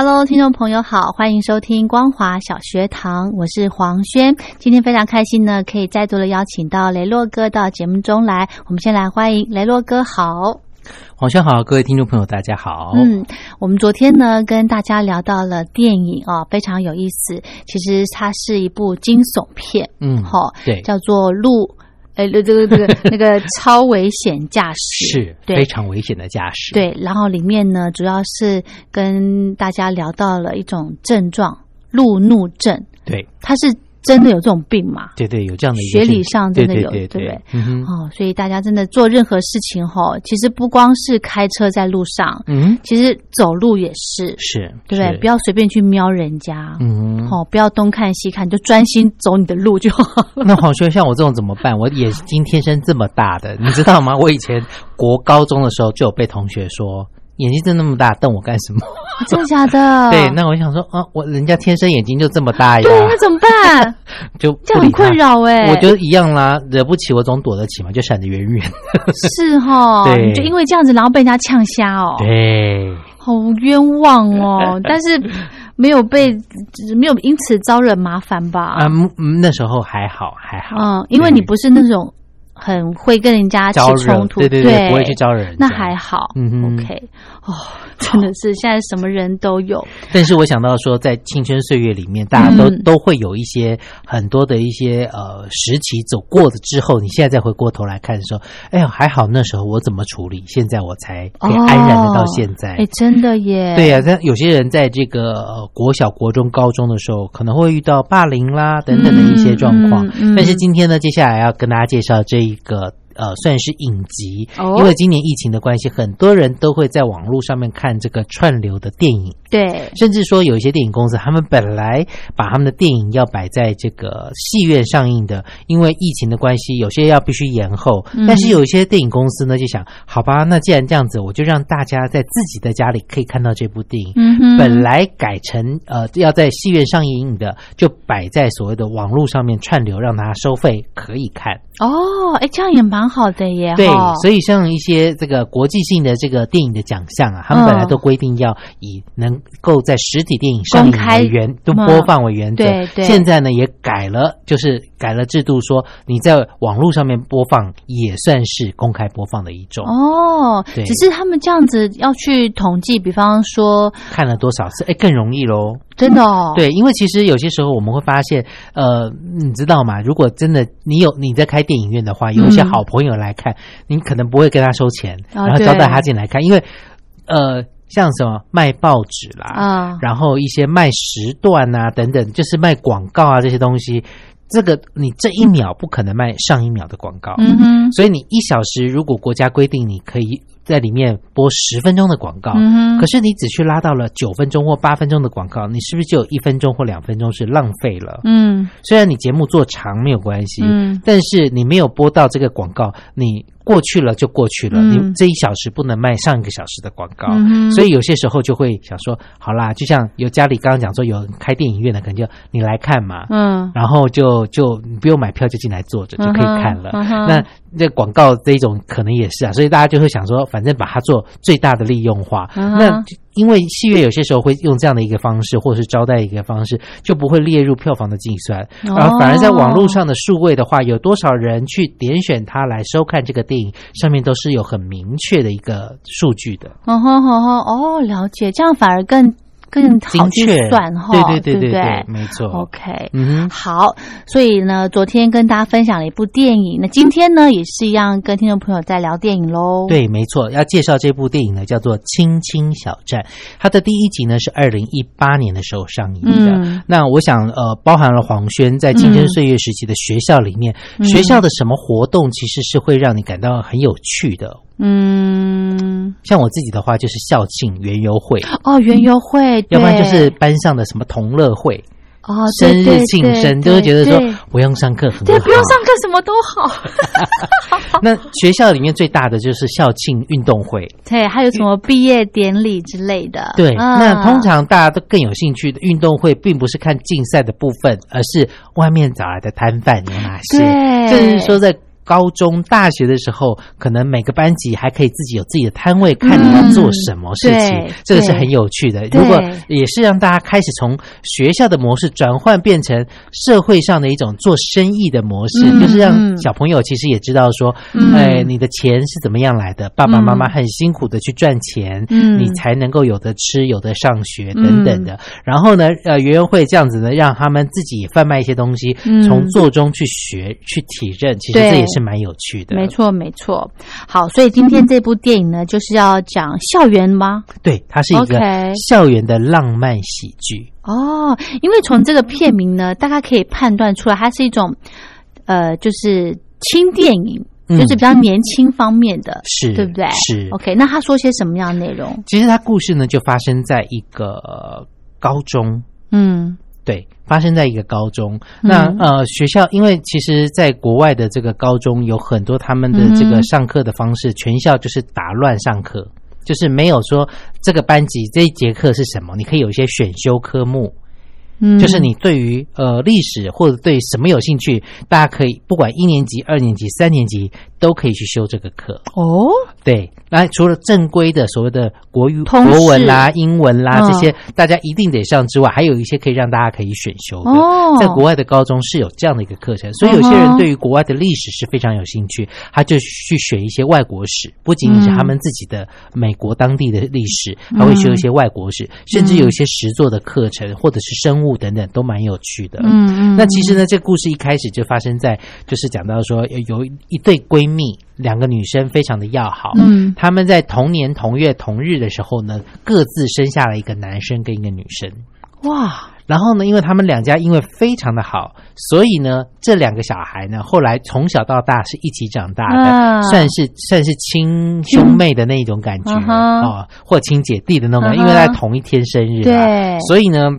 Hello，听众朋友好，欢迎收听光华小学堂，我是黄轩。今天非常开心呢，可以再度的邀请到雷洛哥到节目中来。我们先来欢迎雷洛哥，好，黄轩好，各位听众朋友大家好。嗯，我们昨天呢跟大家聊到了电影哦，非常有意思。其实它是一部惊悚片，嗯，好，对，叫做《路》。哎，这个这个 那个超危险驾驶是非常危险的驾驶。对，然后里面呢，主要是跟大家聊到了一种症状——路怒症。对，它是。真的有这种病吗？对对，有这样的学理上真的有，对不对？哦，所以大家真的做任何事情哈，其实不光是开车在路上，嗯，其实走路也是，是，对不对？不要随便去瞄人家，嗯，哦，不要东看西看，就专心走你的路就好。那黄轩，像我这种怎么办？我眼睛天生这么大的，你知道吗？我以前国高中的时候就有被同学说。眼睛真那么大，瞪我干什么？真的假的？对，那我想说啊，我人家天生眼睛就这么大呀。对，那怎么办？就这样很困扰哎。我觉得一样啦，惹不起我总躲得起嘛，就闪得远远。是哈，对，就因为这样子，然后被人家呛瞎哦。对，好冤枉哦！但是没有被，没有因此招惹麻烦吧？啊，那时候还好，还好。嗯，因为你不是那种。很会跟人家起冲突，对对对，不会去招人。那还好，嗯 OK，哦，真的是现在什么人都有。但是我想到说，在青春岁月里面，大家都都会有一些很多的一些呃时期走过的之后，你现在再回过头来看的时候，哎呀，还好那时候我怎么处理，现在我才可以安然的到现在。哎，真的耶。对呀，但有些人在这个呃国小、国中、高中的时候，可能会遇到霸凌啦等等的一些状况。但是今天呢，接下来要跟大家介绍这。一个。呃，算是影集，因为今年疫情的关系，很多人都会在网络上面看这个串流的电影。对，甚至说有一些电影公司，他们本来把他们的电影要摆在这个戏院上映的，因为疫情的关系，有些要必须延后。但是有一些电影公司呢，就想，好吧，那既然这样子，我就让大家在自己的家里可以看到这部电影。嗯本来改成呃要在戏院上映的，就摆在所谓的网络上面串流，让它收费可以看。哦，哎，这样也蛮。好的耶，对，所以像一些这个国际性的这个电影的奖项啊，他们本来都规定要以能能够在实体电影上开为原都嗯播放为原则。对对现在呢也改了，就是改了制度，说你在网络上面播放也算是公开播放的一种。哦，对只是他们这样子要去统计，比方说，看了多少次，哎，更容易喽。真的哦，，对，因为其实有些时候我们会发现，呃，你知道吗？如果真的你有你在开电影院的话，有一些嗯。好朋友来看，你可能不会跟他收钱，啊然后招待他进来看，因为呃，像什么卖报纸啦，啊。然后一些卖时段啊等等，就是卖广告啊这些东西，这个你这一秒不可能卖上一秒的广告，嗯哼，所以你一小时如果国家规定你可以在里面播十分钟的广告，嗯，可是你只去拉到了九分钟或八分钟的广告，你是不是就有一分钟或两分钟是浪费了？嗯。虽然你节目做长没有关系，嗯。但是你没有播到这个广告，你过去了就过去了，嗯你这一小时不能卖上一个小时的广告，嗯所以有些时候就会想说，好啦，就像有家里刚刚讲说有开电影院的，可能就你来看嘛，嗯然后就就你不用买票就进来坐着就可以看了。那这广告这一种可能也是啊，所以大家就会想说，反正把它做最大的利用化。那因为戏院有些时候会用这样的一个方式，或者是招待一个方式，就不会列入票房的计算，哦然后反而在网络上的数位的话，有多少人去点选它来收看这个电影，上面都是有很明确的一个数据的。哦，了解，这样反而更更好去精确算哈，对对对对对，没错。OK，嗯，好，所以呢，昨天跟大家分享了一部电影，那今天呢也是一样跟听众朋友在聊电影喽。，对，没错，要介绍这部电影呢，叫做《青青小站》。它的第一集呢是二零一八年的时候上映的。嗯那我想，呃，包含了黄轩在青春岁月时期的学校里面，嗯学校的什么活动其实是会让你感到很有趣的。嗯，像我自己的话，就是校庆、园游会，哦，园游会，要不然就是班上的什么同乐会、哦，生对日庆生，就会觉得说不用上课很对，好。不用上课什么都好。那学校里面最大的就是校庆运动会，对，还有什么毕业典礼之类的。对，嗯那通常大家都更有兴趣的运动会，并不是看竞赛的部分，而是外面找来的摊贩有哪些。就是说在。高中、大学的时候，可能每个班级还可以自己有自己的摊位，看你要做什么事情，嗯这个是很有趣的。如果也是让大家开始从学校的模式转换变成社会上的一种做生意的模式，嗯就是让嗯小朋友其实也知道说，嗯哎，你的钱是怎么样来的？爸爸妈妈很辛苦的去赚钱，嗯你才能够有的吃、有的上学等等的。然后呢，呃，园游会这样子呢，让他们自己贩卖一些东西，嗯从做中去学、去体认，其实这也是蛮有趣的。没错，没错。好，所以今天这部电影呢，就是要讲校园吗？对，它是一个校园的浪漫喜剧。哦，因为从这个片名呢，大概可以判断出来，它是一种呃，就是轻电影，嗯就是比较年轻方面的，是对不对？是 OK，那他说些什么样的内容？其实他故事呢，就发生在一个呃高中。嗯对，发生在一个高中。那呃，学校因为其实在国外的这个高中有很多他们的这个上课的方式，全校就是打乱上课，就是没有说这个班级这一节课是什么，你可以有一些选修科目。嗯，就是你对于呃历史或者对什么有兴趣，大家可以不管一年级、二年级、三年级都可以去修这个课。哦，对，那除了正规的所谓的国语、国文啦、英文啦、嗯。这些，大家一定得上之外，还有一些可以让大家可以选修的。哦。在国外的高中是有这样的一个课程，所以有些人对于国外的历史是非常有兴趣，他就去学一些外国史，不仅仅是他们自己的美国当地的历史，还会学一些外国史，甚至有一些实作的课程或者是生物等等，都蛮有趣的。嗯嗯，那其实呢，这故事一开始就发生在，就是讲到说有有一对闺蜜，两个女生非常的要好，嗯。她们在同年同月同日的时候呢，各自生下了一个男生跟一个女生。哇，然后呢，因为他们两家因为非常的好，所以呢，这两个小孩呢，后来从小到大是一起长大的，啊。算是算是亲兄妹的那种感觉嗯。哼哦，或亲姐弟的那种感觉，嗯因为在同一天生日啊，对。所以呢。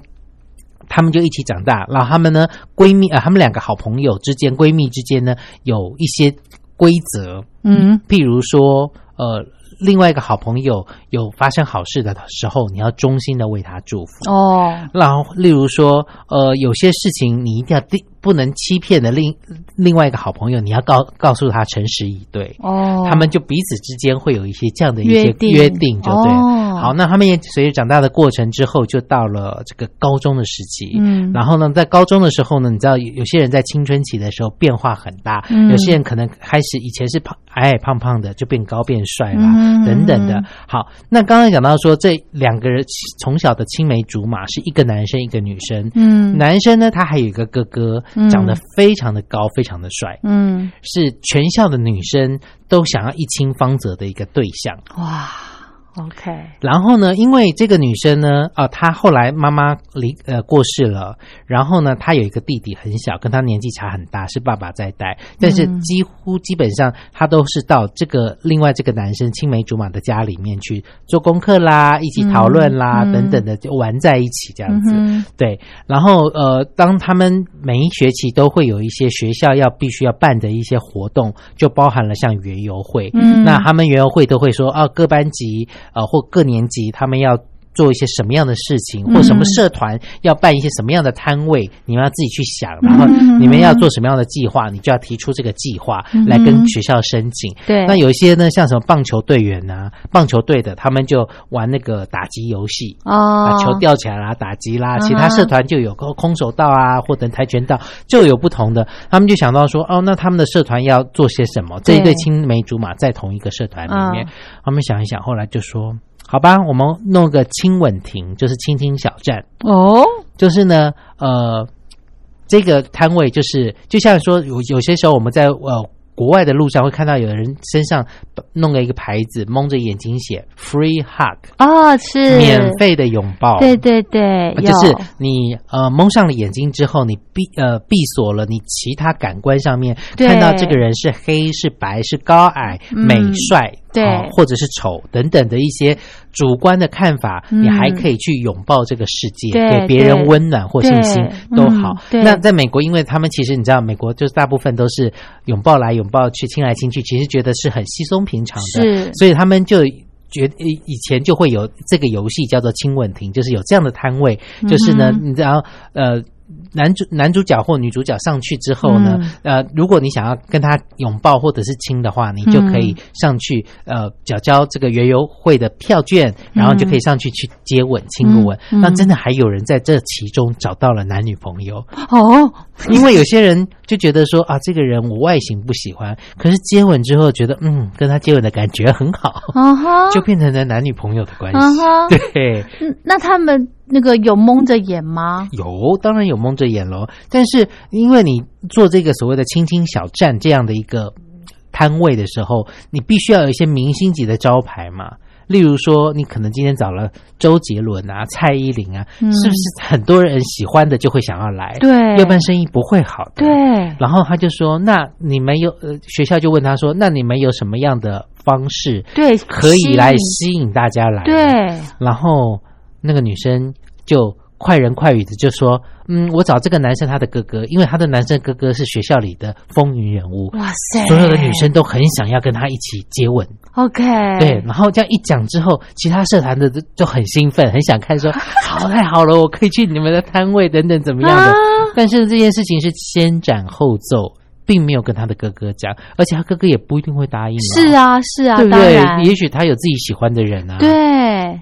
他们就一起长大，然后他们呢，闺蜜呃，他们两个好朋友之间，闺蜜之间呢，有一些规则，嗯。譬如说，呃，另外一个好朋友有发生好事的时候，你要衷心的为他祝福。哦，然后，例如说，呃，有些事情你一定要第不能欺骗的另另外一个好朋友，你要告告诉他诚实以对。哦，他们就彼此之间会有一些这样的一些约定约定，就对。哦好，那他们也随着长大的过程之后，就到了这个高中的时期。嗯然后呢，在高中的时候呢，你知道有有些人在青春期的时候变化很大，嗯有些人可能开始以前是胖矮矮胖胖的，就变高变帅啦，嗯等等的。好，那刚刚讲到说这两个人从小的青梅竹马是一个男生一个女生。嗯男生呢，他还有一个哥哥嗯，长得非常的高，非常的帅。嗯，是全校的女生都想要一亲芳泽的一个对象。哇，OK，然后呢，因为这个女生呢，啊、她后来妈妈离呃过世了，然后呢，她有一个弟弟很小，跟她年纪差很大，是爸爸在带，但是嗯。几乎基本上她都是到这个另外这个男生青梅竹马的家里面去做功课啦，一起讨论啦、等等的，就玩在一起这样子。嗯对，然后呃，当他们每一学期都会有一些学校要必须要办的一些活动，就包含了像园游会。嗯。那他们园游会都会说，啊，各班级呃或各年级他们要。做一些什么样的事情，或什么社团要办一些什么样的摊位，你们要自己去想，然后你们要做什么样的计划，你就要提出这个计划来跟学校申请。对，那有一些呢，像什么棒球队员啊，棒球队的，他们就玩那个打击游戏，哦把，球吊起来啦，打击啦。其他社团就有空空手道啊，或者跆拳道，就有不同的。他们就想到说，哦，那他们的社团要做些什么？这一对对青梅竹马在同一个社团里面嗯，他们想一想，后来就说，好吧，我们弄个亲吻亭，就是亲亲小站，哦，就是呢，呃，这个摊位就是就像说有有些时候我们在呃。国外的路上会看到有人身上弄了一个牌子，蒙着眼睛写 “free hug”，哦，是。免，费的拥抱。对对对，有。就是你呃蒙上了眼睛之后，你闭呃闭锁了你其他感官上面看到这个人是黑是白是高矮、嗯。美帅对。哦或者是丑等等的一些主观的看法，嗯。你还可以去拥抱这个世界，给别人温暖或信心都好。那在美国，因为他们其实你知道，美国就是大部分都是拥抱来拥抱去、亲来亲去，其实觉得是很稀松平常的，是。所以他们就。觉以以前就会有这个游戏叫做亲吻亭，就是有这样的摊位，就是呢，嗯你知道呃。男主男主角或女主角上去之后呢，嗯。呃，如果你想要跟他拥抱或者是亲的话，你就可以上去、呃缴交这个园游会的票券，然后就可以上去去接吻、亲个吻。嗯那真的还有人在这其中找到了男女朋友，哦，因为有些人就觉得说啊，这个人我外形不喜欢，可是接吻之后觉得嗯，跟他接吻的感觉很好，啊，就变成了男女朋友的关系。对，嗯那他们那个有蒙着眼吗？有，当然有蒙着眼喽。但是因为你做这个所谓的青青小站这样的一个摊位的时候，你必须要有一些明星级的招牌嘛。例如说，你可能今天找了周杰伦啊、蔡依林啊，嗯是不是很多人喜欢的就会想要来？对要不然生意不会好的。对，然后他就说：“那你们有呃，学校就问他说，那你们有什么样的方式对，可以来吸吸引大家来？”，对，然后那个女生就快人快语的就说：“嗯，我找这个男生他的哥哥，因为他的男生哥哥是学校里的风云人物，哇塞，所有的女生都很想要跟他一起接吻。OK，对，然后这样一讲之后，其他社团的就就很兴奋，很想看说，好太好了，我可以去你们的摊位等等怎么样的。啊但是这件事情是先斩后奏。并没有跟他的哥哥讲，而且他哥哥也不一定会答应、是，啊，是啊，对不对？也许他有自己喜欢的人啊。对，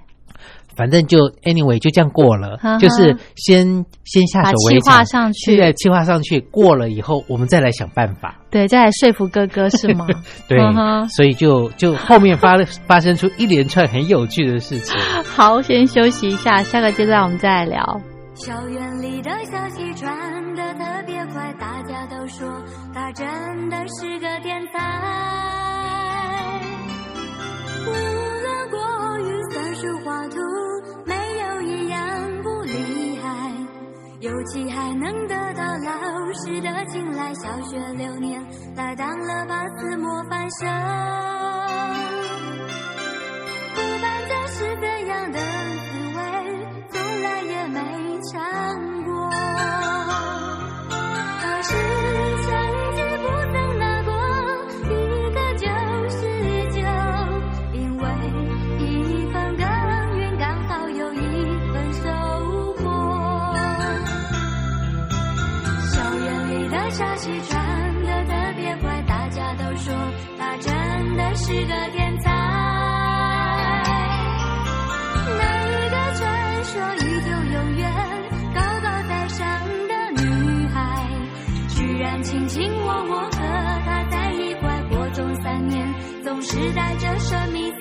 反正就 anyway 就这样过了，呵呵就是先先下手为强气划，上去，对，计划上去过了以后，我们再来想办法。对，再来说服哥哥是吗？对，所以就就后面发发生出一连串很有趣的事情。好，先休息一下，下个阶段我们再来聊。校园里的消息传得特别快，大家都说他真的是个天才。无论国语、算术、画图，尤其还能得到老师的青睐，小学六年他当了八次模范生。是个天才。那一个传说依旧永远高高在上的女孩，居然卿卿我我和她在一块，过中三年总是带着神秘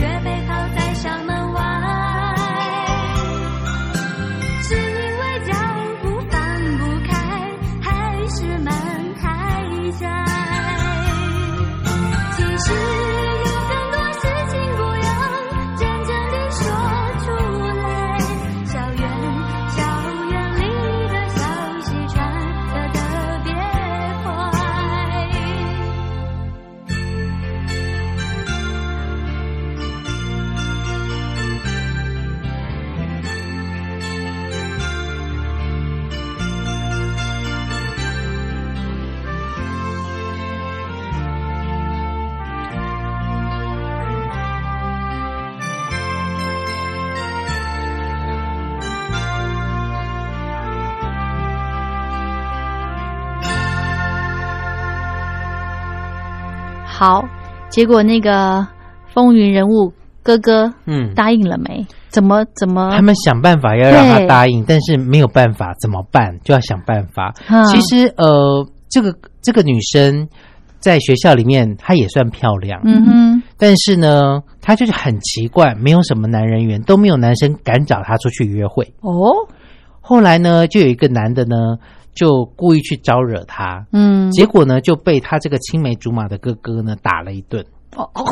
却被抛在好，结果那个风云人物哥哥嗯，答应了没？怎么怎么？他们想办法要让他答应，但是没有办法，怎么办？就要想办法。啊其实，呃，这个这个女生在学校里面，她也算漂亮，嗯哼，但是呢，她就是很奇怪，没有什么男人缘，都没有男生敢找她出去约会。哦，后来呢，就有一个男的呢，就故意去招惹他，嗯，结果呢，就被他这个青梅竹马的哥哥呢打了一顿。哦哦，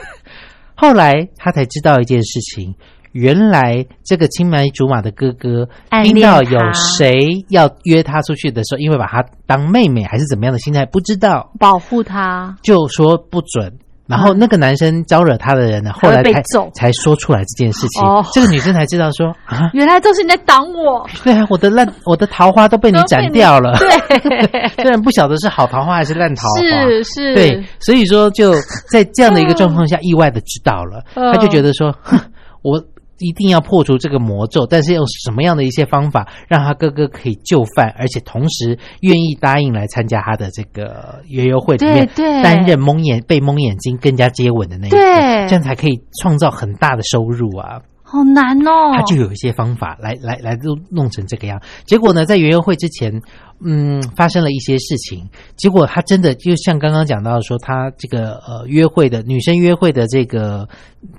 后来他才知道一件事情，原来这个青梅竹马的哥哥听到有谁要约他出去的时候，因为把他当妹妹还是怎么样的心态不知道，保护他，就说不准。然后那个男生招惹他的人呢，后来才才说出来这件事情。哦。这个女生才知道说啊，原来都是你在挡我。对啊，我的烂我的桃花都被你斩掉了。对，虽然不晓得是好桃花还是烂桃花，是是，对，所以说就在这样的一个状况下，意外的知道了，嗯。他就觉得说，哼，我一定要破除这个魔咒，但是用什么样的一些方法，让他哥哥可以就范，而且同时愿意答应来参加他的这个约约会里面，对对担任蒙眼被蒙眼睛跟人家接吻的那一个，对这样才可以创造很大的收入啊。好难哦。他就有一些方法来来来弄弄成这个样。结果呢，在约约会之前，嗯，发生了一些事情。结果他真的就像刚刚讲到说，他这个呃约会的女生约会的这个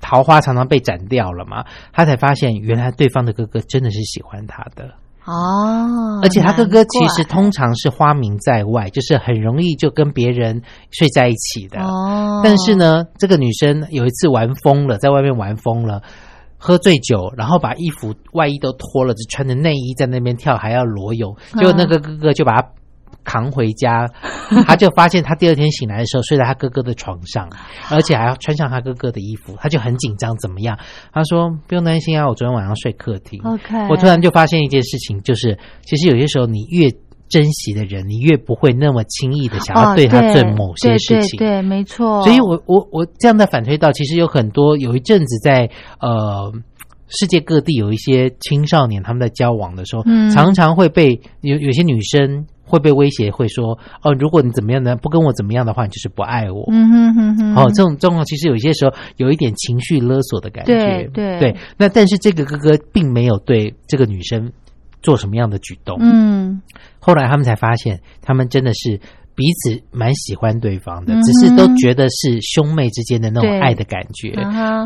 桃花常常被斩掉了嘛，他才发现原来对方的哥哥真的是喜欢他的。哦，而且他哥哥其实通常是花名在外，就是很容易就跟别人睡在一起的。哦，但是呢，这个女生有一次玩疯了，在外面玩疯了，喝醉酒，然后把衣服外衣都脱了，只穿着内衣在那边跳，还要裸泳。结果那个哥哥就把他扛回家，他就发现他第二天醒来的时候睡在他哥哥的床上，而且还要穿上他哥哥的衣服，他就很紧张，怎么样？他说不用担心啊，我昨天晚上睡客厅。OK，我突然就发现一件事情，就是其实有些时候你越珍惜的人，你越不会那么轻易的想要哦对他做某些事情。对对对，没错。所以我我我这样的反推到，其实有很多有一阵子在呃世界各地有一些青少年他们在交往的时候，嗯常常会被有有些女生会被威胁，会说哦，如果你怎么样呢，不跟我怎么样的话，你就是不爱我。嗯哼哼哼，哦，这种状况其实有些时候有一点情绪勒索的感觉。对对那但是这个哥哥并没有对这个女生做什么样的举动。嗯后来他们才发现，他们真的是彼此蛮喜欢对方的，嗯只是都觉得是兄妹之间的那种爱的感觉。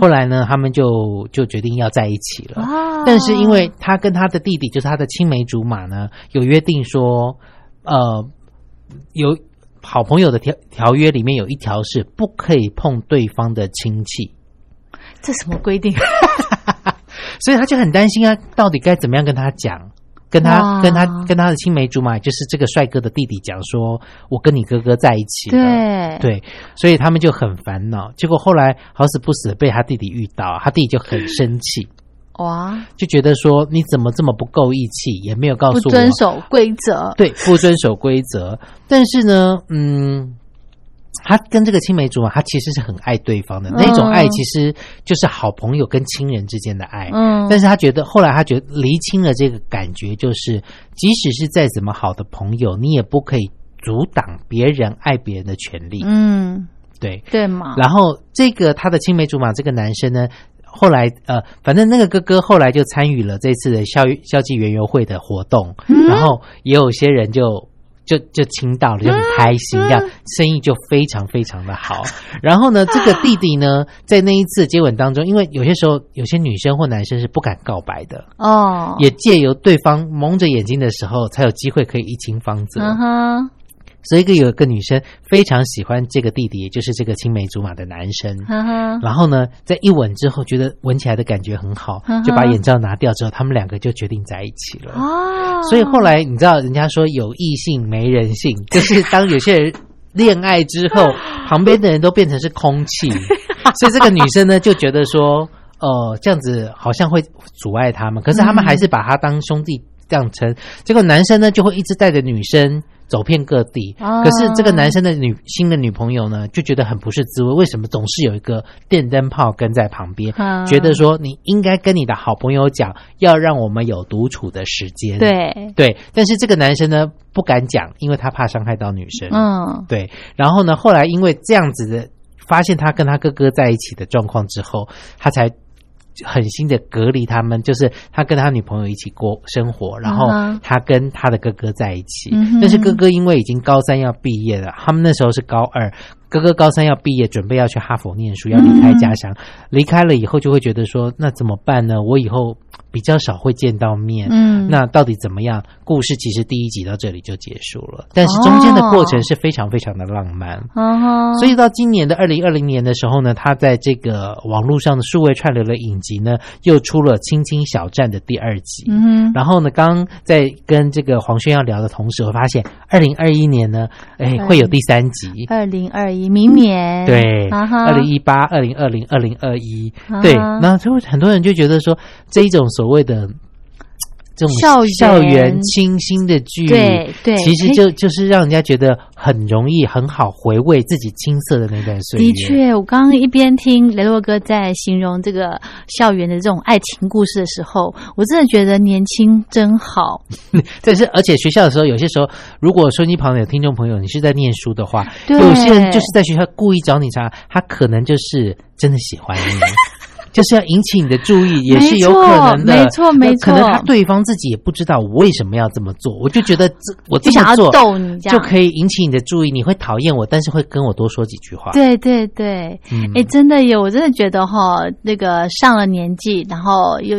后来呢，他们就就决定要在一起了。哦但是因为他跟他的弟弟，就是他的青梅竹马呢，有约定说，呃，有好朋友的条条约里面有一条是不可以碰对方的亲戚，这什么规定？所以他就很担心啊，到底该怎么样跟他讲。跟他跟他跟他的青梅竹马，就是这个帅哥的弟弟讲说，我跟你哥哥在一起了。对对，所以他们就很烦恼。结果后来好死不死被他弟弟遇到，他弟弟就很生气，哇，就觉得说你怎么这么不够义气，也没有告诉我遵守规则。对，不遵守规则。但是呢，嗯，他跟这个青梅竹马，他其实是很爱对方的，那种爱其实就是好朋友跟亲人之间的爱。嗯，但是他觉得，后来他觉得厘清了这个感觉，就是即使是再怎么好的朋友，你也不可以阻挡别人爱别人的权利。嗯，对，对嘛？然后这个他的青梅竹马这个男生呢，后来呃，反正那个哥哥后来就参与了这次的校校际园游会的活动，嗯然后也有些人就。就就亲到了，就很开心，嗯这样生意就非常非常的好。然后呢，这个弟弟呢，在那一次接吻当中，因为有些时候有些女生或男生是不敢告白的，哦，也借由对方蒙着眼睛的时候，才有机会可以一亲芳泽。嗯哼，所以一个有一个女生非常喜欢这个弟弟，也就是这个青梅竹马的男生。然后呢，在一吻之后，觉得闻起来的感觉很好就把眼罩拿掉之后，他们两个就决定在一起了。哦，所以后来你知道，人家说有异性没人性，就是当有些人恋爱之后，旁边的人都变成是空气，所以这个女生呢就觉得说，呃，这样子好像会阻碍他们，可是他们还是把他当兄弟这样称。结果男生呢就会一直带着女生。走遍各地，哦可是这个男生的女新的女朋友呢，就觉得很不是滋味。为什么总是有一个电灯泡跟在旁边？嗯觉得说你应该跟你的好朋友讲，要让我们有独处的时间。对，对，但是这个男生呢不敢讲，因为他怕伤害到女生。嗯，对，然后呢，后来因为这样子的发现他跟他哥哥在一起的状况之后，他才狠心的隔离他们，就是他跟他女朋友一起过生活，然后他跟他的哥哥在一起。嗯但是哥哥因为已经高三要毕业了，他们那时候是高二，哥哥高三要毕业，准备要去哈佛念书，要离开家乡。离开了以后，就会觉得说，那怎么办呢？我以后比较少会见到面，嗯那到底怎么样？故事其实第一集到这里就结束了，但是中间的过程是非常非常的浪漫。哦，所以到今年的二零二零年的时候呢，他在这个网络上的数位串流的影集呢，又出了《青青小站》的第二集。嗯，然后呢，刚刚在跟这个黄轩要聊的同时，我发现二零二一年呢，哎，会有第三集。二零二一明年，对，二零一八、二零二零、二零二一。对，那就很多人就觉得说，这一种所谓的这种校园校园清新的剧，对对其实就就是让人家觉得很容易、很好回味自己青涩的那段岁月。的，确，我刚刚一边听雷洛哥在形容这个校园的这种爱情故事的时候，我真的觉得年轻真好。但是而且学校的时候，有些时候，如果收音机旁有听众朋友，你是在念书的话，对有些人就是在学校故意找你茬，他可能就是真的喜欢你。就是要引起你的注意，也是有可能的。没错没错那可能他对方自己也不知道我为什么要这么做，我就觉得这我这就想要么做逗你这样。就可以引起你的注意，你会讨厌我，但是会跟我多说几句话。对对对，嗯。哎、真的有，我真的觉得哈，那个上了年纪，然后又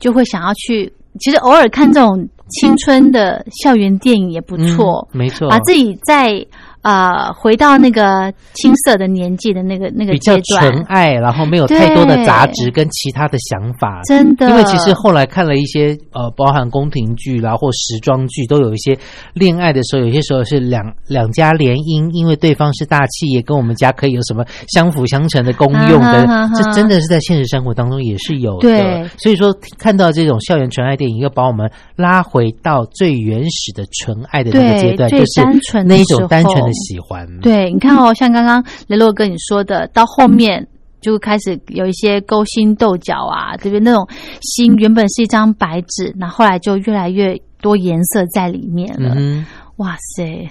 就会想要去其实偶尔看这种青春的校园电影也不错，嗯没错，把自己在呃回到那个青涩的年纪的那个那个比较阶段。纯，爱，然后没有太多的杂质跟其他的想法。真的，因为其实后来看了一些呃，包含宫廷剧啦或时装剧，都有一些恋爱的时候，有些时候是两两家联姻，因为对方是大企业，跟我们家可以有什么相辅相成的功用的，啊哈哈哈。这真的是在现实生活当中也是有的。对。所以说看到这种校园纯爱电影，又把我们拉回到最原始的纯爱的那个阶段，就是那一种单纯的喜欢。对，你看哦，像刚刚雷洛跟你说的，到后面就开始有一些勾心斗角啊，对不对？那种心原本是一张白纸，那后来就越来越多颜色在里面了。嗯哇塞！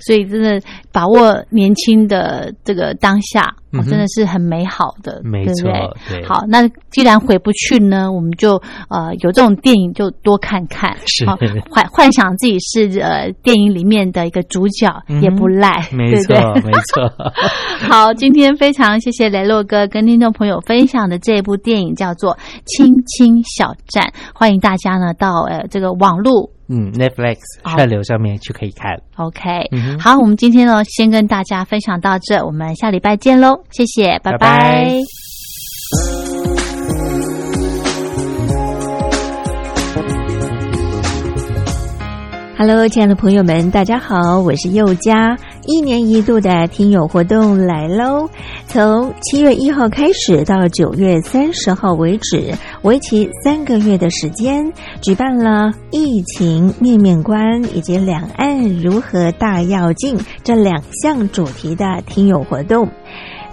所以真的把握年轻的这个当下，真的是很美好的，没错对不对？对好，那既然回不去呢，我们就呃有这种电影就多看看，是好幻幻想自己是呃电影里面的一个主角，嗯也不赖，没错对？没错。好，今天非常谢谢雷洛哥跟听众朋友分享的这部电影叫做《青青小站》，欢迎大家呢到呃这个网络嗯，Netflix 好。串流上面就可以看。OK，、嗯好，我们今天呢先跟大家分享到这，我们下礼拜见喽，谢谢，拜。拜拜。Hello，亲爱的朋友们，大家好，我是佑佳。一年一度的听友活动来喽！从七月一号开始到九月三十号为止，为期三个月的时间，举办了疫情面面观以及两岸如何大要进这两项主题的听友活动。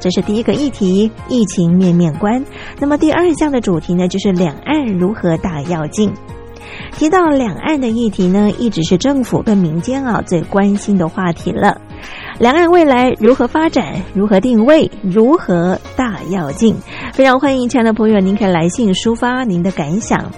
这是第一个议题，疫情面面观。那么第二项的主题呢，就是两岸如何大要进。提到两岸的议题呢，一直是政府跟民间啊最关心的话题了。两岸未来如何发展，如何定位，如何大跃进？非常欢迎亲爱的朋友，您可以来信抒发您的感想。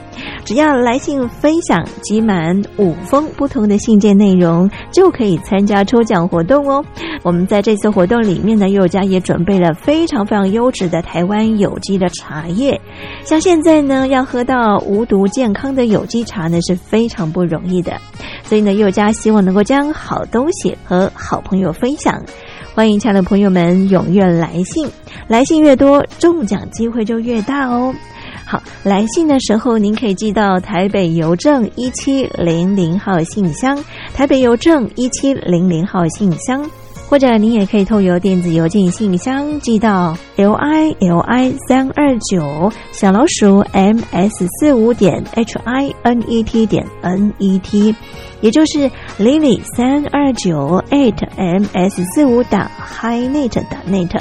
只要来信分享集满五封不同的信件内容，就可以参加抽奖活动哦。我们在这次活动里面呢，佑家也准备了非常非常优质的台湾有机的茶叶。像现在呢，要喝到无毒健康的有机茶呢，是非常不容易的。所以呢，佑家希望能够将好东西和好朋友分分享。欢迎亲爱的朋友们踊跃来信，来信越多，中奖机会就越大哦。好，来信的时候您可以寄到台北邮政一七零零号信箱，台北邮政一七零零号信箱，或者您也可以透邮电子邮件信箱寄到 l i l i 三二九小老鼠 m s 四五点 h i n e t 点 n e t，也就是 lily 三二九 eight m s 四五打 h i n e t 打 net。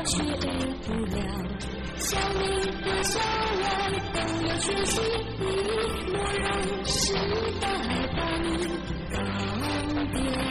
到了，学不了。校里和校外都要学习，莫让时代把你告别。